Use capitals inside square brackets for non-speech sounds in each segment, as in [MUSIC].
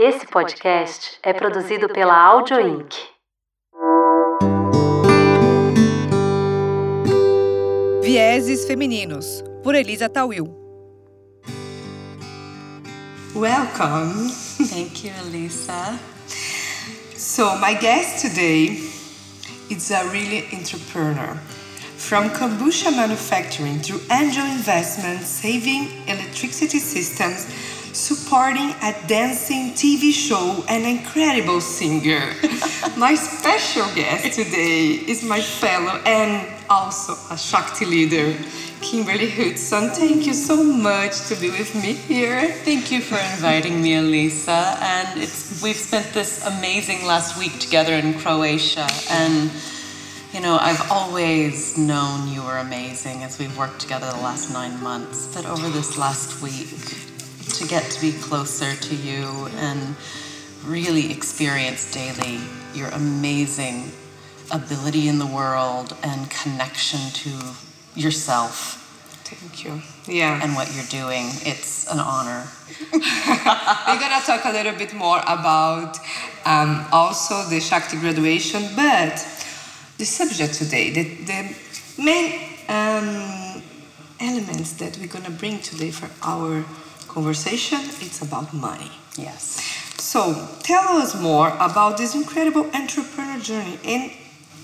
Esse podcast é produzido pela Audio Inc. Vieses Femininos, por Elisa Tawil. Welcome. Thank you, Elisa. So, my guest today is a really entrepreneur. From kombucha manufacturing through angel investments, saving electricity systems, supporting a dancing TV show, an incredible singer. [LAUGHS] my special guest today is my fellow and also a Shakti leader, Kimberly Hudson. Thank you so much to be with me here. Thank you for inviting me, Elisa. And it's we've spent this amazing last week together in Croatia and you know, I've always known you were amazing as we've worked together the last nine months. But over this last week, to get to be closer to you and really experience daily your amazing ability in the world and connection to yourself Thank you. Yeah. and what you're doing, it's an honor. [LAUGHS] We're gonna talk a little bit more about um, also the Shakti graduation, but the subject today, the, the main um, elements that we're gonna bring today for our conversation, it's about money. Yes. So tell us more about this incredible entrepreneur journey and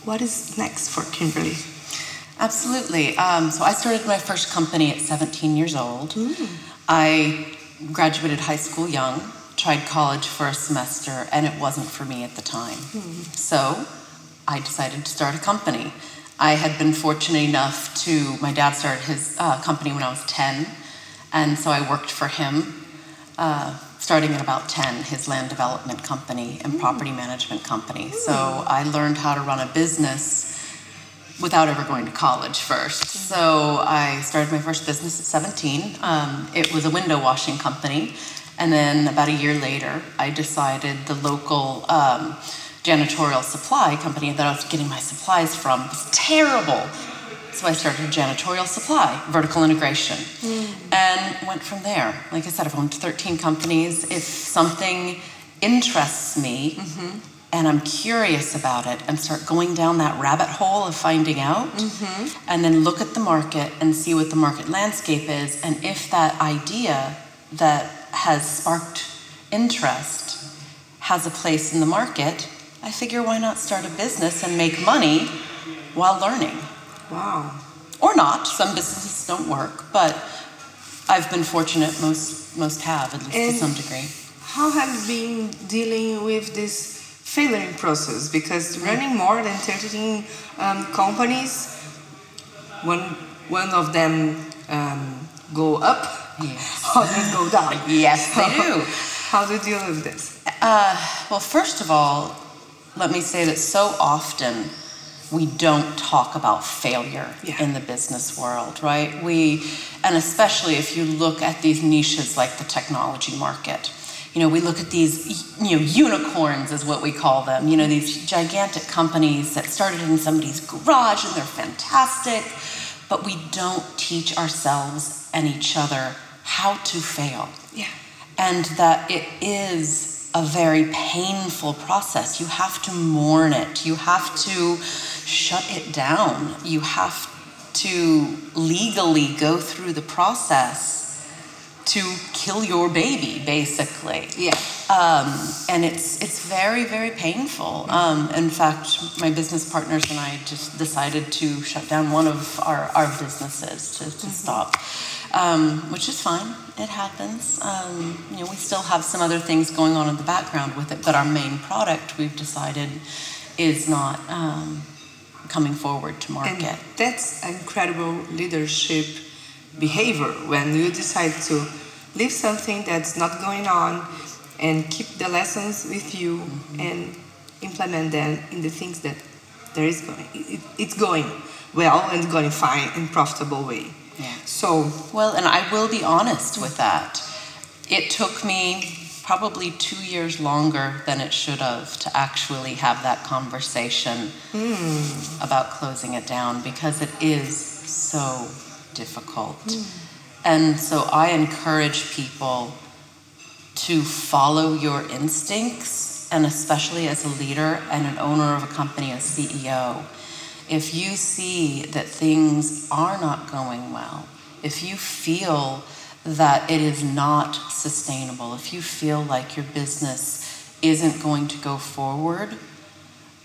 what is next for Kimberly. Absolutely. Um, so I started my first company at 17 years old. I graduated high school young, tried college for a semester, and it wasn't for me at the time. So I decided to start a company. I had been fortunate enough to, my dad started his uh, company when I was 10, and so I worked for him uh, starting at about 10, his land development company and property management company. So I learned how to run a business without ever going to college first. So I started my first business at 17. Um, it was a window washing company. And then about a year later, I decided the local um, janitorial supply company that I was getting my supplies from was terrible. So I started janitorial supply, vertical integration, hmm. and went from there. Like I said, I've owned 13 companies. If something interests me, mm-hmm. and I'm curious about it and start going down that rabbit hole of finding out mm-hmm. and then look at the market and see what the market landscape is and if that idea that has sparked interest has a place in the market, I figure why not start a business and make money while learning? Wow. Or not. Some businesses don't work, but I've been fortunate most most have, at least And- to some degree. How have you been dealing with this failing process? Because running more than 13 um, companies, one, one of them um, go up, Yes. [LAUGHS] others go down. Yes, they do. How do you deal with this? Uh, well, first of all, let me say that so often we don't talk about failure Yeah. in the business world, right? We, and especially if you look at these niches like the technology market, you know, we look at these, you know, unicorns is what we call them. You know, these gigantic companies that started in somebody's garage and they're fantastic, but we don't teach ourselves and each other how to fail Yeah. and that it is a very painful process. You have to mourn it, you have to shut it down, you have to legally go through the process to kill your baby, basically. Yeah. Um, and it's it's very very painful. Um, in fact, my business partners and I just decided to shut down one of our, our businesses to, to stop, um, which is fine. It happens. Um, you know, we still have some other things going on in the background with it, but our main product we've decided is not um, coming forward to And market. that's incredible leadership behavior when you decide to leave something that's not going on and keep the lessons with you and implement them in the things that there is going it, it's going well and going fine and profitable way. So Well, and I will be honest with that. It took me probably two years longer than it should have to actually have that conversation hmm. about closing it down because it is so difficult. Hmm. And so I encourage people to follow your instincts, and especially as a leader and an owner of a company, a CEO, if you see that things are not going well, if you feel that it is not sustainable, if you feel like your business isn't going to go forward,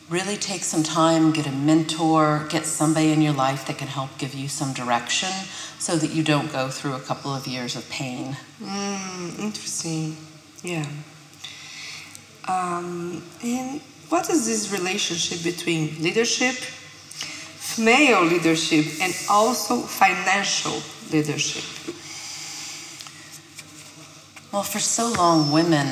really take some time, get a mentor, get somebody in your life that can help give you some direction so that you don't go through a couple of years of pain. Mm, interesting. Yeah. Um, and what is this relationship between leadership, male leadership, and also financial leadership? Well, for so long, women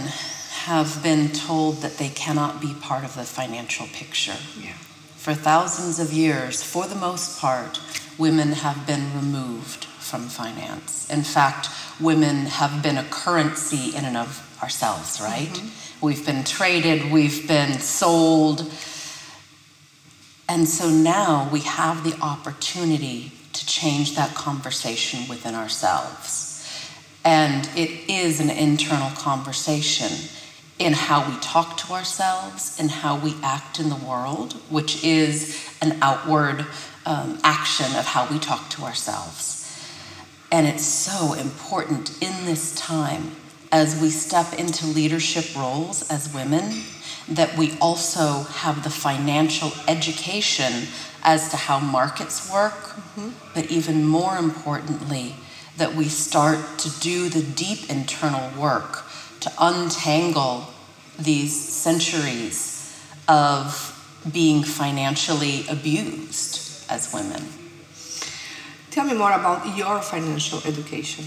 have been told that they cannot be part of the financial picture. Yeah. For thousands of years, for the most part, women have been removed from finance. In fact, women have been a currency in and of ourselves, right? Mm-hmm. We've been traded, we've been sold. And so now we have the opportunity to change that conversation within ourselves. And it is an internal conversation in how we talk to ourselves and how we act in the world, which is an outward um, action of how we talk to ourselves. And it's so important in this time as we step into leadership roles as women that we also have the financial education as to how markets work, mm-hmm. but even more importantly, that we start to do the deep internal work to untangle these centuries of being financially abused as women. Tell me more about your financial education.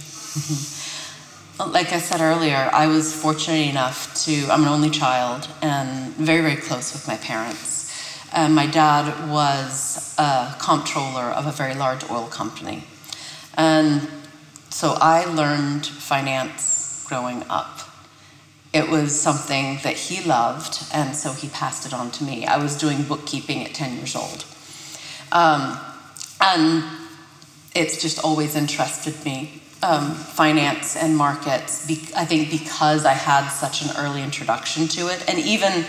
like I said earlier, I was fortunate enough to, I'm an only child and very, very close with my parents. And my dad was a comptroller of a very large oil company. And so I learned finance growing up. It was something that he loved, and so he passed it on to me. I was doing bookkeeping at 10 years old. Um, and it's just always interested me um, finance and markets be- i think because i had such an early introduction to it and even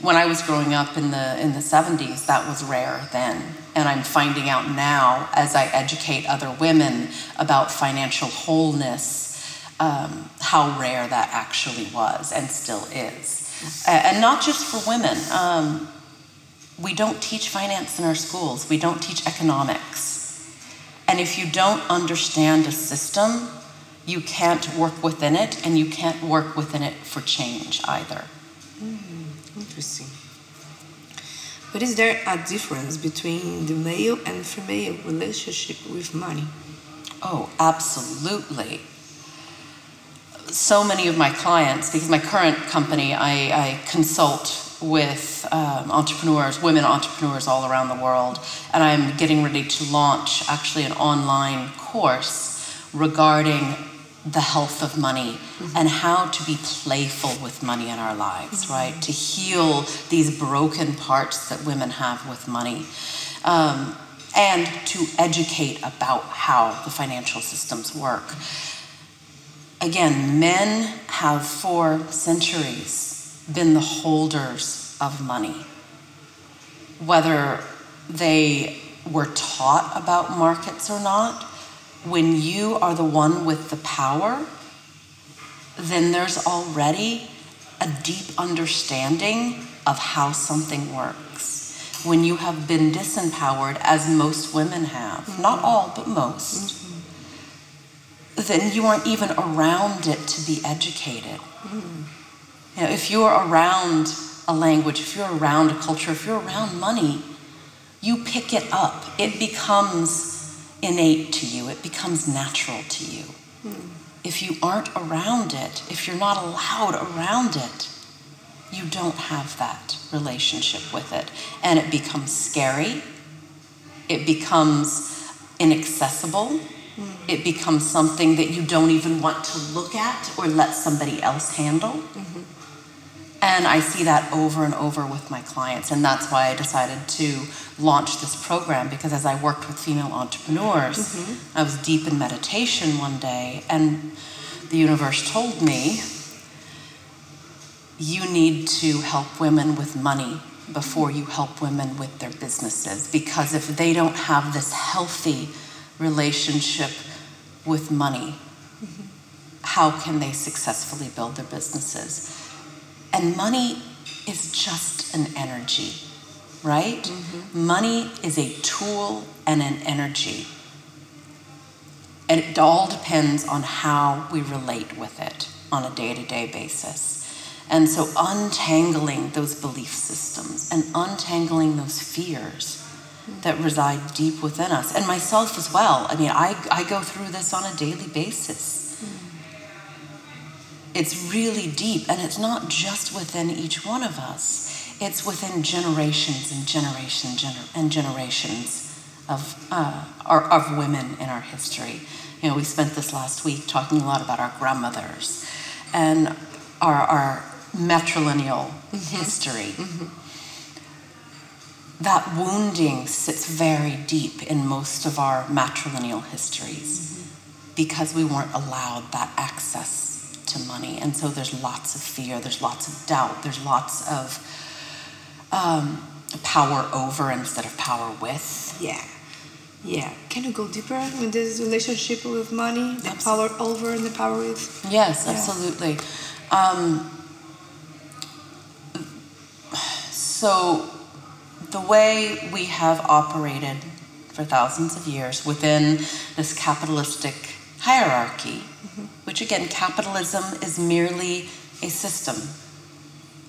when i was growing up in the in the 70s that was rare then. And i'm finding out now as i educate other women about financial wholeness um, how rare that actually was and still is. And not just for women. Um, we don't teach finance in our schools. We don't teach economics. And if you don't understand a system, you can't work within it, and you can't work within it for change either. Mm, interesting. But is there a difference between the male and female relationship with money? Oh, absolutely. So many of my clients, because my current company, I, I consult with um, entrepreneurs, women entrepreneurs all around the world, and I'm getting ready to launch actually an online course regarding the health of money mm-hmm. and how to be playful with money in our lives, mm-hmm. right? To heal these broken parts that women have with money. Um, and to educate about how the financial systems work. Again, men have for centuries been the holders of money. Whether they were taught about markets or not, when you are the one with the power, then there's already a deep understanding of how something works. When you have been disempowered, as most women have, mm-hmm. not all, but most, mm-hmm. then you aren't even around it to be educated. Mm-hmm. You know, if you're around a language, if you're around a culture, if you're around money, you pick it up. It becomes innate to you, it becomes natural to you. Hmm. If you aren't around it, if you're not allowed around it, you don't have that relationship with it. And it becomes scary, it becomes inaccessible, mm. it becomes something that you don't even want to look at or let somebody else handle. Mm-hmm. And I see that over and over with my clients. And that's why I decided to launch this program because as I worked with female entrepreneurs, mm-hmm. I was deep in meditation one day and the universe told me you need to help women with money before you help women with their businesses. Because if they don't have this healthy relationship with money, mm-hmm. how can they successfully build their businesses? And money is just an energy, right? Mm-hmm. Money is a tool and an energy. And it all depends on how we relate with it on a day to day basis. And so, untangling those belief systems and untangling those fears that reside deep within us, and myself as well. I mean, I, I go through this on a daily basis. It's really deep, and it's not just within each one of us, it's within generations and generations gener- and generations of, uh, of women in our history. You know, we spent this last week talking a lot about our grandmothers and our, our matrilineal mm-hmm. history. Mm-hmm. That wounding sits very deep in most of our matrilineal histories mm-hmm. because we weren't allowed that access to money. And so there's lots of fear, there's lots of doubt, there's lots of um, power over instead of power with. Yeah. Yeah. Can you go deeper with this relationship with money, the power over and the power with? Yes, yeah. absolutely. Um, so, the way we have operated for thousands of years within this capitalistic hierarchy, mm-hmm. which again, capitalism is merely a system.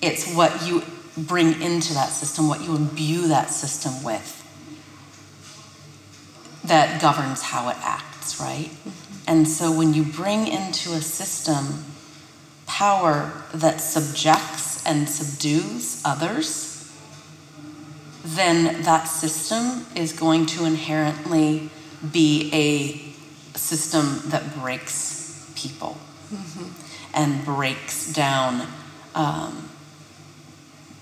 It's what you bring into that system, what you imbue that system with, that governs how it acts, right? Mm-hmm. And so when you bring into a system power that subjects and subdues others, then that system is going to inherently be a system that breaks people mm-hmm. and breaks down um,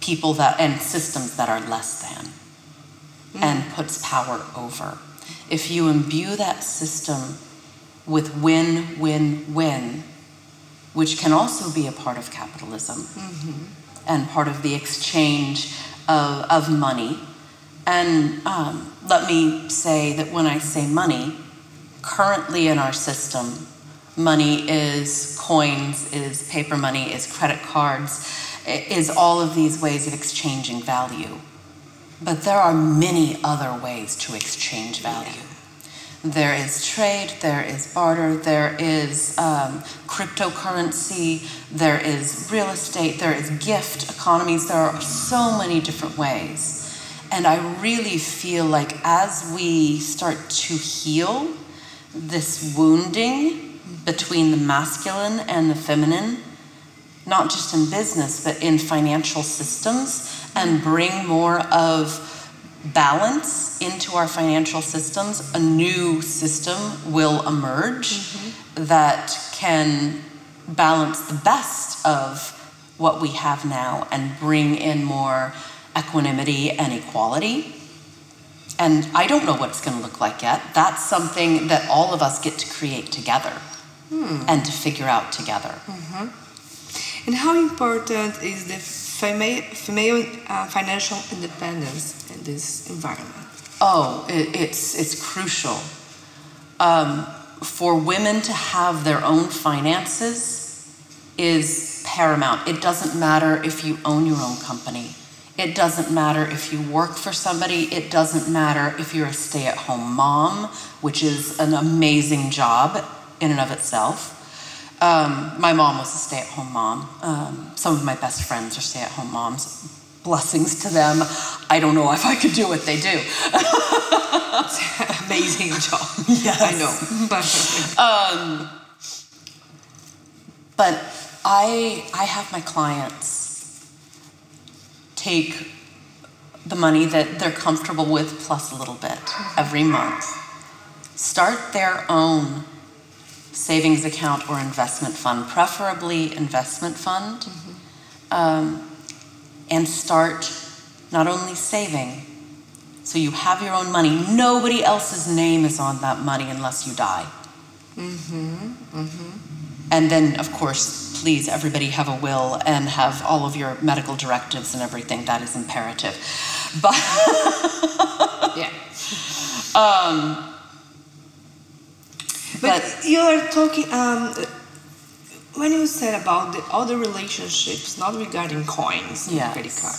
people that and systems that are less than mm-hmm. and puts power over. If you imbue that system with win, win, win, which can also be a part of capitalism mm-hmm. and part of the exchange of, of money. And um, let me say that when I say money, currently in our system, money is coins, is paper money, is credit cards, is all of these ways of exchanging value. But there are many other ways to exchange value. There is trade, there is barter, there is um, cryptocurrency, there is real estate, there is gift economies. There are so many different ways. And I really feel like as we start to heal this wounding between the masculine and the feminine, not just in business, but in financial systems, and bring more of balance into our financial systems, a new system will emerge mm-hmm. that can balance the best of what we have now and bring in more equanimity and equality. And I don't know what it's going to look like yet. That's something that all of us get to create together hmm. and to figure out together. Mm-hmm. And how important is the female, female uh, financial independence in this environment? Oh, it, it's, it's crucial. Um, for women to have their own finances is paramount. It doesn't matter if you own your own company. It doesn't matter if you work for somebody. It doesn't matter if you're a stay at home mom, which is an amazing job in and of itself. Um, my mom was a stay at home mom. Um, some of my best friends are stay at home moms. Blessings to them. I don't know if I could do what they do. [LAUGHS] amazing job. [LAUGHS] Yes. I know. But, [LAUGHS] um, but I, I have my clients take the money that they're comfortable with plus a little bit every month. Start their own savings account or investment fund, preferably investment fund, mm-hmm. um, and start not only saving, so you have your own money. Nobody else's name is on that money unless you die. Mm-hmm. Mm-hmm. And then, of course, please, everybody have a will and have all of your medical directives and everything. That is imperative. [LAUGHS] But Yeah. um, But, But- you are talking um, when you said about the other relationships, not regarding coins and Yes. credit card.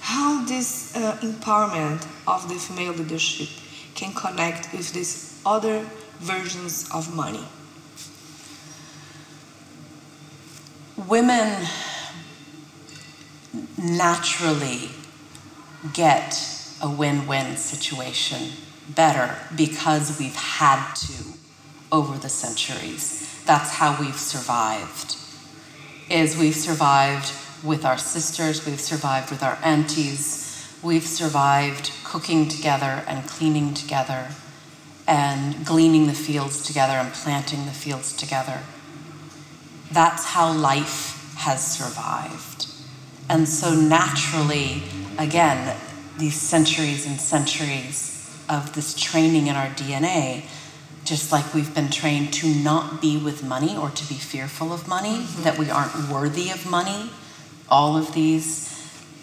How this uh, empowerment of the female leadership can connect with these other versions of money? Women naturally get a win-win situation better because we've had to over the centuries. That's how we've survived. Is we've survived with our sisters, we've survived with our aunties, we've survived cooking together and cleaning together and gleaning the fields together and planting the fields together. That's how life has survived. And so naturally, again, these centuries and centuries of this training in our DNA, just like we've been trained to not be with money or to be fearful of money, mm-hmm. that we aren't worthy of money, all of these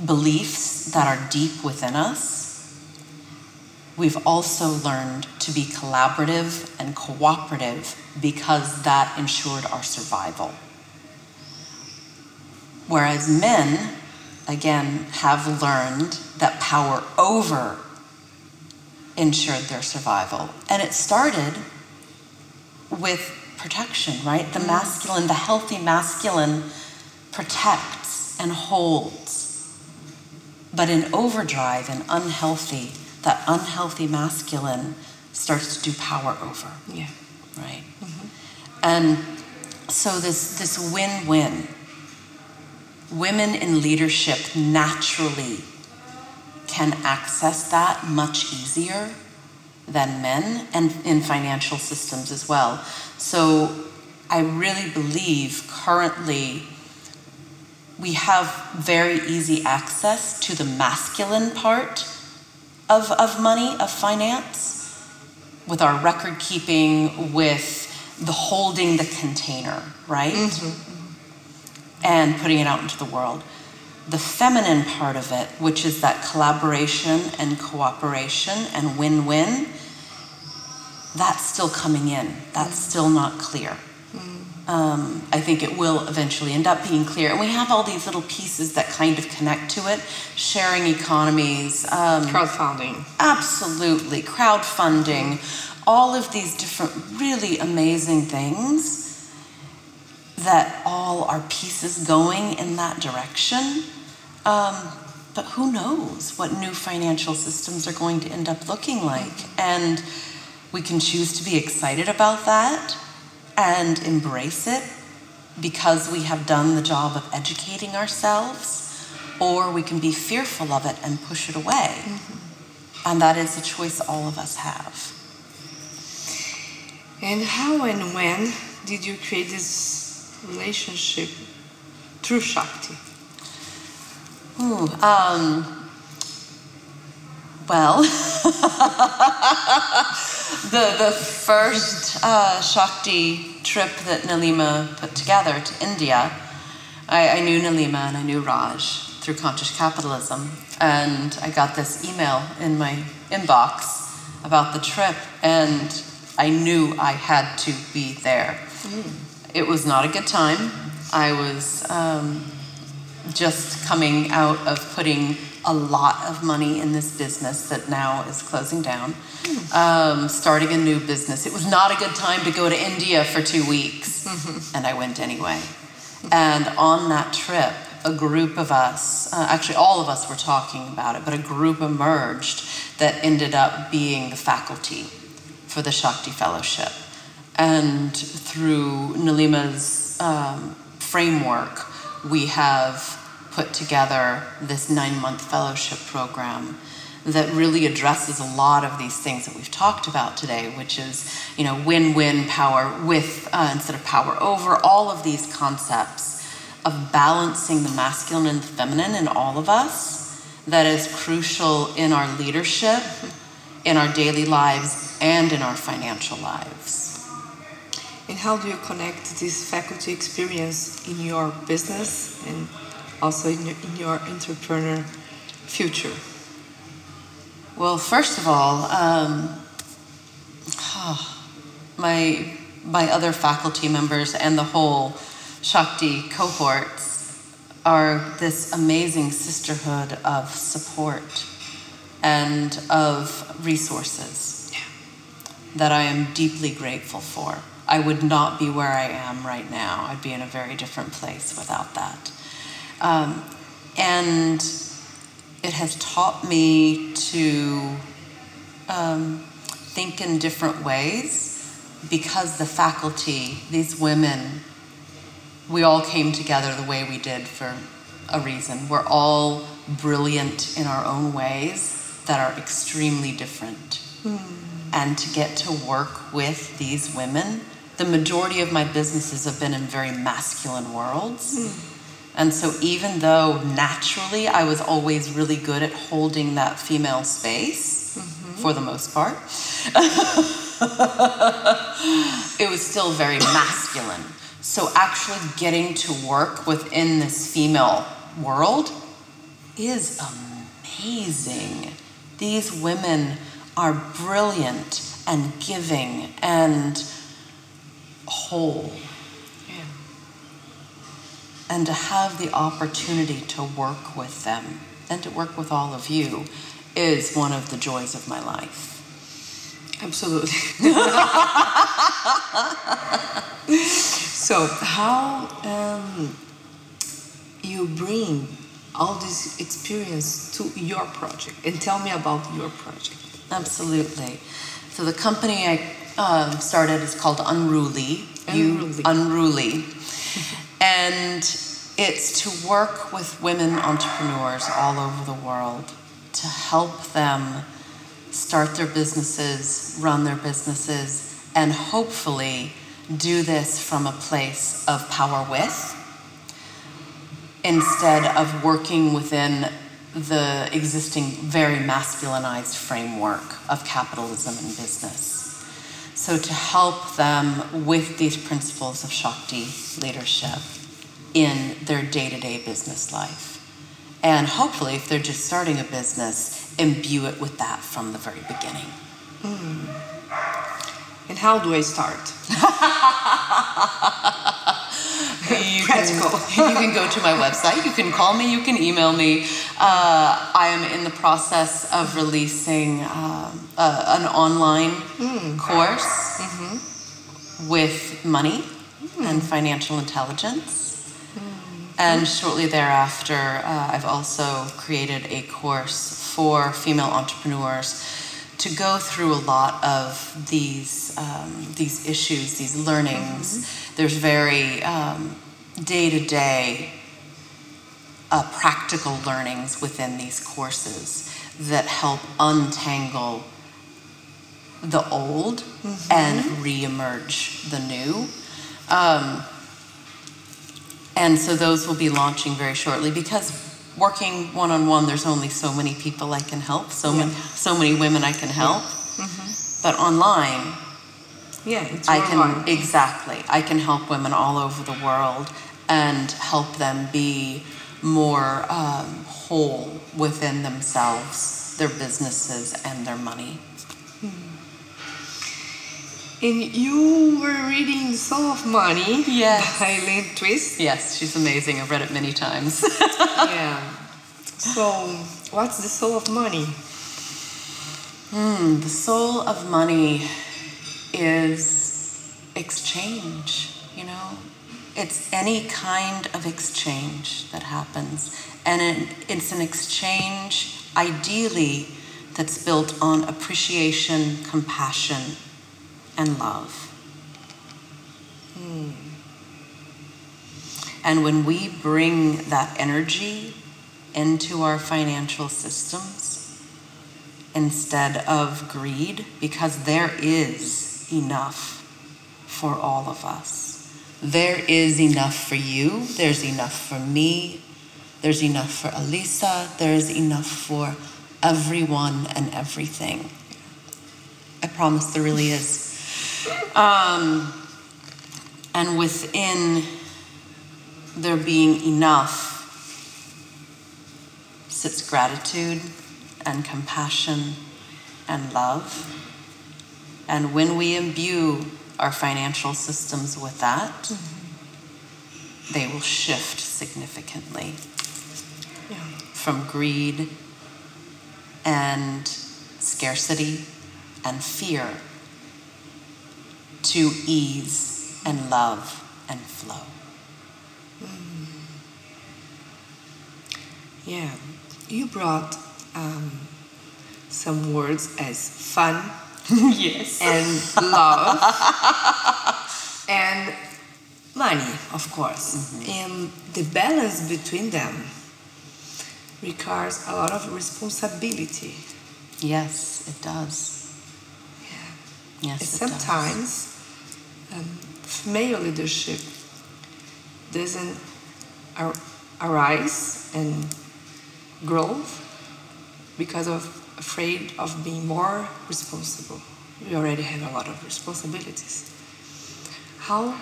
beliefs that are deep within us. We've also learned to be collaborative and cooperative because that ensured our survival. Whereas men, again, have learned that power over ensured their survival. And it started with protection, right? The masculine, the healthy masculine protects and holds. But in overdrive and unhealthy, that unhealthy masculine starts to do power over, Yeah. right? And so this this win-win. Women in leadership naturally can access that much easier than men and in financial systems as well. So I really believe currently we have very easy access to the masculine part of, of money, of finance, with our record keeping, with the holding the container, right? And putting it out into the world. The feminine part of it, which is that collaboration and cooperation and win win, that's still coming in. That's still not clear. Um, I think it will eventually end up being clear. And we have all these little pieces that kind of connect to it sharing economies, um, Crowdfunding. Absolutely. Crowdfunding, all of these different really amazing things that all are pieces going in that direction. Um, but who knows what new financial systems are going to end up looking like? And we can choose to be excited about that and embrace it because we have done the job of educating ourselves, or we can be fearful of it and push it away. And that is a choice all of us have. And how and when did you create this relationship through Shakti? Ooh, um, well, [LAUGHS] the the first uh, Shakti trip that Nilima put together to India, I, I knew Nilima and I knew Raj through conscious capitalism, and I got this email in my inbox about the trip, and I knew I had to be there. It was not a good time. I was um, just coming out of putting a lot of money in this business that now is closing down, um, starting a new business. It was not a good time to go to India for two weeks, [LAUGHS] and I went anyway. And on that trip, a group of us, uh, actually, all of us were talking about it, but a group emerged that ended up being the faculty for the Shakti Fellowship. And through Nilima's um, framework, we have put together this nine month fellowship program that really addresses a lot of these things that we've talked about today, which is, you know, win win power with uh, instead of power over, all of these concepts of balancing the masculine and the feminine in all of us that is crucial in our leadership, in our daily lives, and in our financial lives. And how do you connect this faculty experience in your business and also in your, in your entrepreneur future? Well, first of all, um, my my other faculty members and the whole Shakti cohorts are this amazing sisterhood of support and of resources that I am deeply grateful for. I would not be where I am right now. I'd be in a very different place without that. Um, and it has taught me to um, think in different ways because the faculty, these women, we all came together the way we did for a reason. We're all brilliant in our own ways that are extremely different. Mm. And to get to work with these women, the majority of my businesses have been in very masculine worlds. Mm. And so, even though naturally I was always really good at holding that female space mm-hmm. for the most part, [LAUGHS] it was still very masculine. So, actually, getting to work within this female world is amazing. These women are brilliant and giving and whole. Yeah. And to have the opportunity to work with them and to work with all of you is one of the joys of my life. Absolutely. [LAUGHS] so, how um, you bring all this experience to your project and tell me about your project. Absolutely. So, the company I um, started is called Unruly. Unruly. You, Unruly. and it's to work with women entrepreneurs all over the world to help them start their businesses, run their businesses, and hopefully do this from a place of power with instead of working within the existing very masculinized framework of capitalism and business. So, to help them with these principles of Shakti leadership in their day to day business life. And hopefully, if they're just starting a business, imbue it with that from the very beginning. Mm. And how do I start? [LAUGHS] you Practical. Can, you can go to my website. You can call me. You can email me. Uh, I am in the process of releasing um, uh, an online mm. course mm-hmm. with money mm. and financial intelligence. And shortly thereafter, uh, I've also created a course for female entrepreneurs to go through a lot of these um, these issues, these learnings. Mm-hmm. There's very day to day practical learnings within these courses that help untangle the old mm-hmm. and reemerge the new. Um, and so those will be launching very shortly because working one on one, there's only so many people I can help, so yeah. many so many women I can help. Yeah. Mm-hmm. But online, yeah, it's I can exactly. I can help women all over the world and help them be more um, whole within themselves, their businesses, and their money. And you were reading The Soul of Money yes. by Lynn Twist. Yes, she's amazing. I've read it many times. yeah. [LAUGHS] So, what's the soul of money? Hmm, the soul of money is exchange, you know? It's any kind of exchange that happens. And it, it's an exchange, ideally, that's built on appreciation, compassion, and love. Hmm. And when we bring that energy into our financial systems instead of greed, because there is enough for all of us. There is enough for you, there's enough for me, there's enough for Elisa, there's enough for everyone and everything. I promise there really is. Um, And within there being enough sits gratitude and compassion and love. And when we imbue our financial systems with that, mm-hmm. they will shift significantly yeah. from greed and scarcity and fear to ease and love and flow. Mm. Yeah, you brought um, some words as fun, [LAUGHS] yes, and love, [LAUGHS] and money, of course, mm-hmm. and the balance between them requires a lot of responsibility. Yes, it does. Yeah. Yes, sometimes um, female leadership doesn't ar- arise and grow because of afraid of being more responsible. We already have a lot of responsibilities. How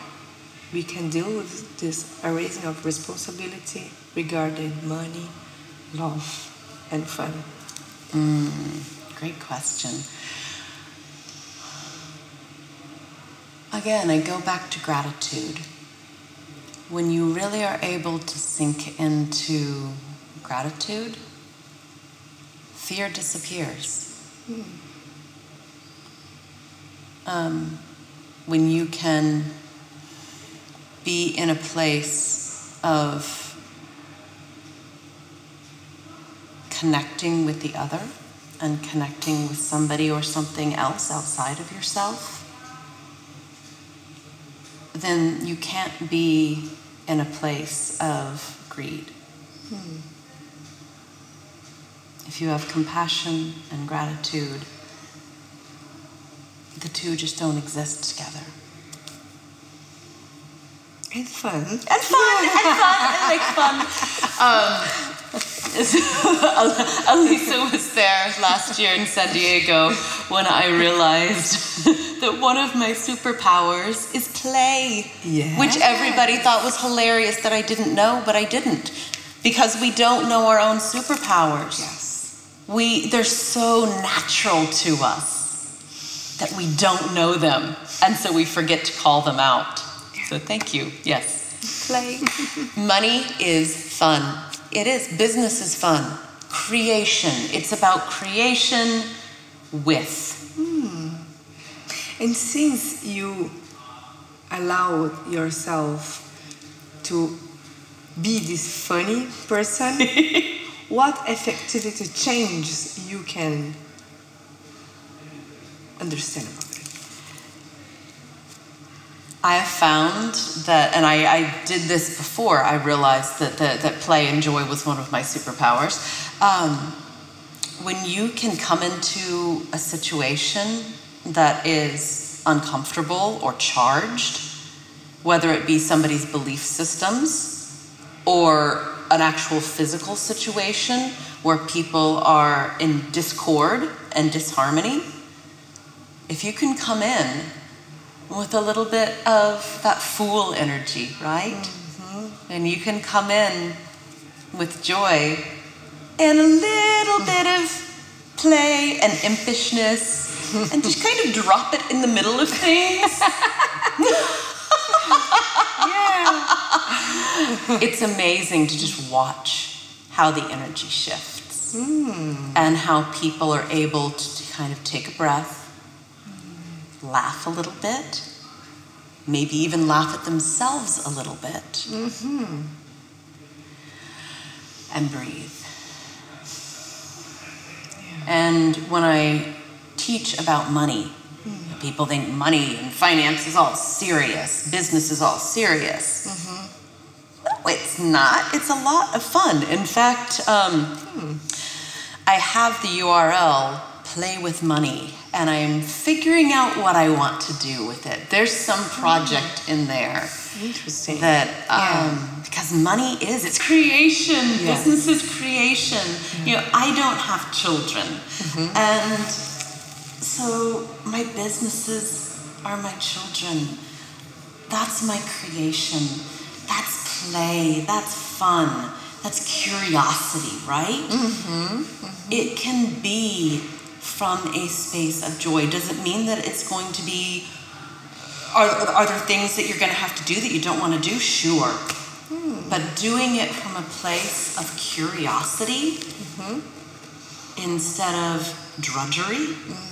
we can deal with this arising of responsibility regarding money, love, and fun? Mm, great question. Again, I go back to gratitude. When you really are able to sink into gratitude, fear disappears. Mm. Um, when you can be in a place of connecting with the other and connecting with somebody or something else outside of yourself, then you can't be in a place of greed. Hmm. If you have compassion and gratitude, the two just don't exist together. And fun. And fun, [LAUGHS] and fun, and make fun. Um, [LAUGHS] Elisa was there last year in San Diego when I realized [LAUGHS] that one of my superpowers is play, yes. which everybody thought was hilarious that I didn't know, but I didn't because we don't know our own superpowers. Yes. We they're so natural to us that we don't know them, and so we forget to call them out. So thank you. Yes. Play. [LAUGHS] Money is fun. It is. Business is fun. Creation. It's about creation with. Hmm. And since you allowed yourself to be this funny person, [LAUGHS] what effectivity changes you can understand about it? I have found that, and I, I, did this before I realized that, that, that, play and joy was one of my superpowers. Um, when you can come into a situation that is uncomfortable or charged, whether it be somebody's belief systems or an actual physical situation where people are in discord and disharmony, if you can come in with a little bit of that fool energy, right? Mm-hmm. And you can come in with joy and a little [LAUGHS] bit of play and impishness and just kind of drop it in the middle of things. [LAUGHS] yeah. It's amazing to just watch how the energy shifts mm. and how people are able to kind of take a breath laugh a little bit, maybe even laugh at themselves a little bit, mm-hmm. and breathe. Yeah. And when I teach about money, mm. people think money and finance is all serious, business is all serious. Mm-hmm. It's not. It's a lot of fun. In fact, um, hmm. I have the URL Play with Money and I'm figuring out what I want to do with it. There's some project in there. Interesting. That um, yeah. because money is it's creation. Yes. Business is creation. Mm-hmm. You know, I don't have children, mm-hmm. and so my businesses are my children. that's my creation. That's play. That's fun. That's curiosity, right? Mm-hmm. mm-hmm. It can be from a space of joy. Does it mean that it's going to be? Are, are there things that you're going to have to do that you don't want to do? Sure. Hmm. But doing it from a place of curiosity mm-hmm. instead of drudgery. Mm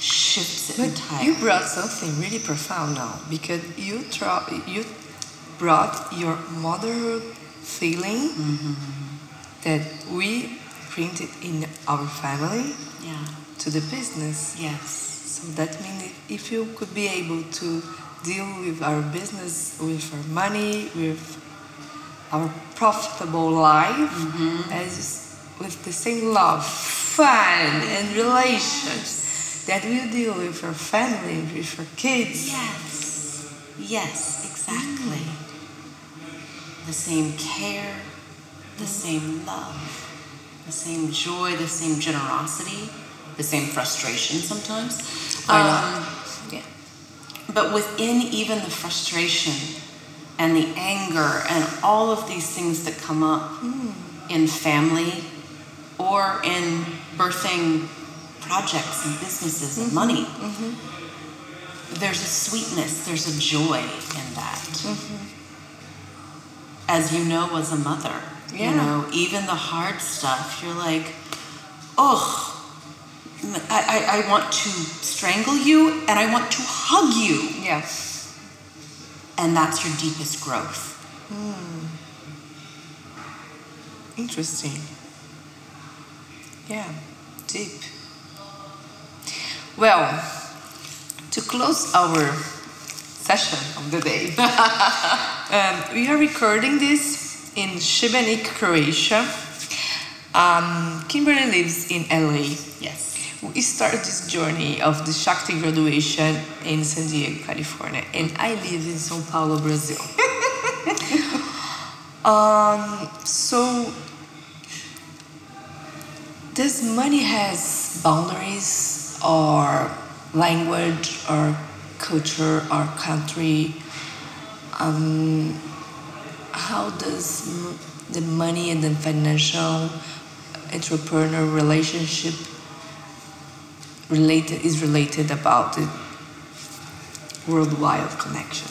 shifts it but entirely. You brought something really profound now because you tra- you brought your motherhood feeling mm-hmm. that we printed in our family yeah. to the business. Yes. So that means if you could be able to deal with our business, with our money, with our profitable life, mm-hmm. as with the same love, fun, and relations that we deal with our family, with our kids. Yes, yes, exactly. Mm. The same care, the same love, the same joy, the same generosity, the same frustration sometimes. Um, yeah. But within even the frustration and the anger and all of these things that come up mm. in family or in birthing projects and businesses and mm-hmm. money. Mm-hmm. There's a sweetness, there's a joy in that. Mm-hmm. As you know, as a mother, yeah. you know, even the hard stuff, you're like, oh, I, I, I want to strangle you and I want to hug you. Yes. And that's your deepest growth. Mm. Interesting. Yeah, deep. Well, to close our session of the day, [LAUGHS] um, we are recording this in Šibenik, Croatia. Um, Kimberly lives in LA. Yes. We started this journey of the Shakti graduation in San Diego, California, and I live in Sao Paulo, Brazil. [LAUGHS] um, so, does money has boundaries or language or culture or country um, how does the money and the financial entrepreneur relationship related is related about the worldwide connection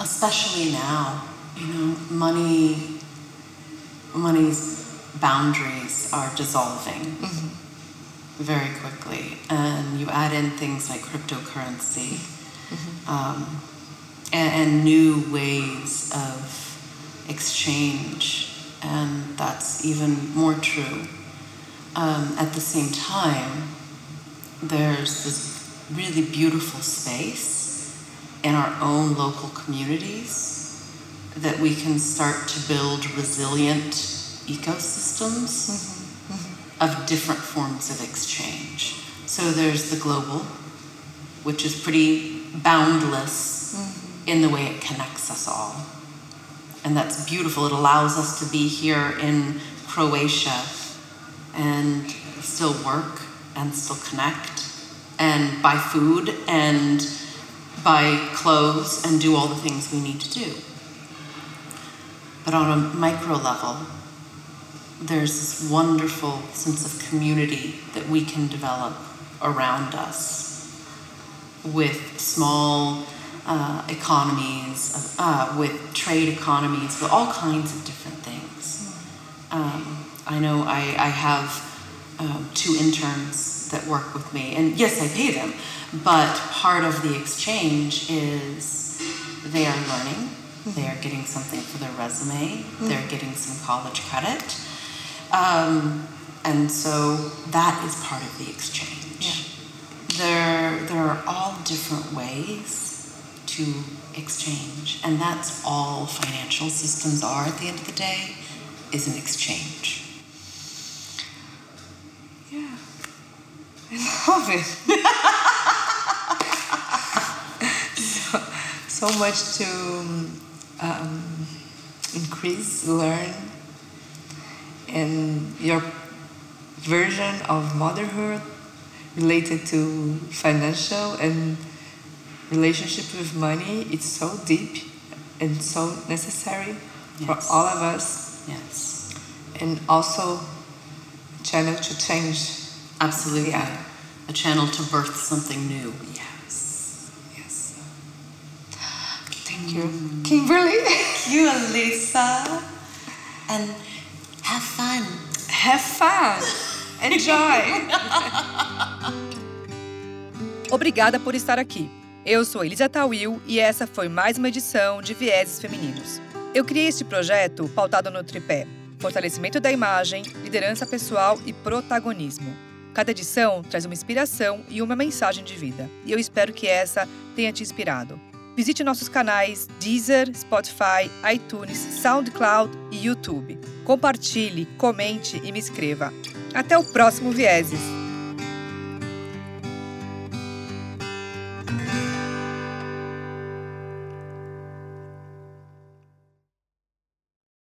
especially now you know money money's boundaries are dissolving mm-hmm. very quickly. And you add in things like cryptocurrency mm-hmm. um, and, and, new ways of exchange, and that's even more true. Um, at the same time, there's this really beautiful space in our own local communities that we can start to build resilient ecosystems mm-hmm. Mm-hmm. of different forms of exchange. So there's the global, which is pretty boundless mm-hmm. in the way it connects us all. And that's beautiful. It allows us to be here in Croatia and still work and still connect and buy food and buy clothes and do all the things we need to do. But on a micro level, there's this wonderful sense of community that we can develop around us with small uh, economies, uh, with trade economies, with all kinds of different things. Um, I know I, I have um, two interns that work with me, and yes, I pay them, but part of the exchange is they are learning, they are getting something for their resume, they're getting some college credit. Um, and so that is part of the exchange. There, there are all different ways to exchange, and that's all financial systems are at the end of the day, is an exchange. Yeah, I love it. [LAUGHS] so, so much to um, increase, learn, and your version of motherhood related to financial and relationship with money. It's so deep and so necessary yes. for all of us. Yes. And also a channel to change. Absolutely. Yeah. A channel to birth something new. Yes. Yes. Thank you. Kimberly. [LAUGHS] Thank you, Elisa. And have fun. Have fun. [LAUGHS] Enjoy. [LAUGHS] Obrigada por estar aqui. Eu sou Elisa Tawil e essa foi mais uma edição de Vieses Femininos. Eu criei este projeto pautado no tripé: fortalecimento da imagem, liderança pessoal e protagonismo. Cada edição traz uma inspiração e uma mensagem de vida, e eu espero que essa tenha te inspirado. Visite nossos canais Deezer, Spotify, iTunes, SoundCloud e YouTube. Compartilhe, comente e me escreva. Até o próximo Vieses!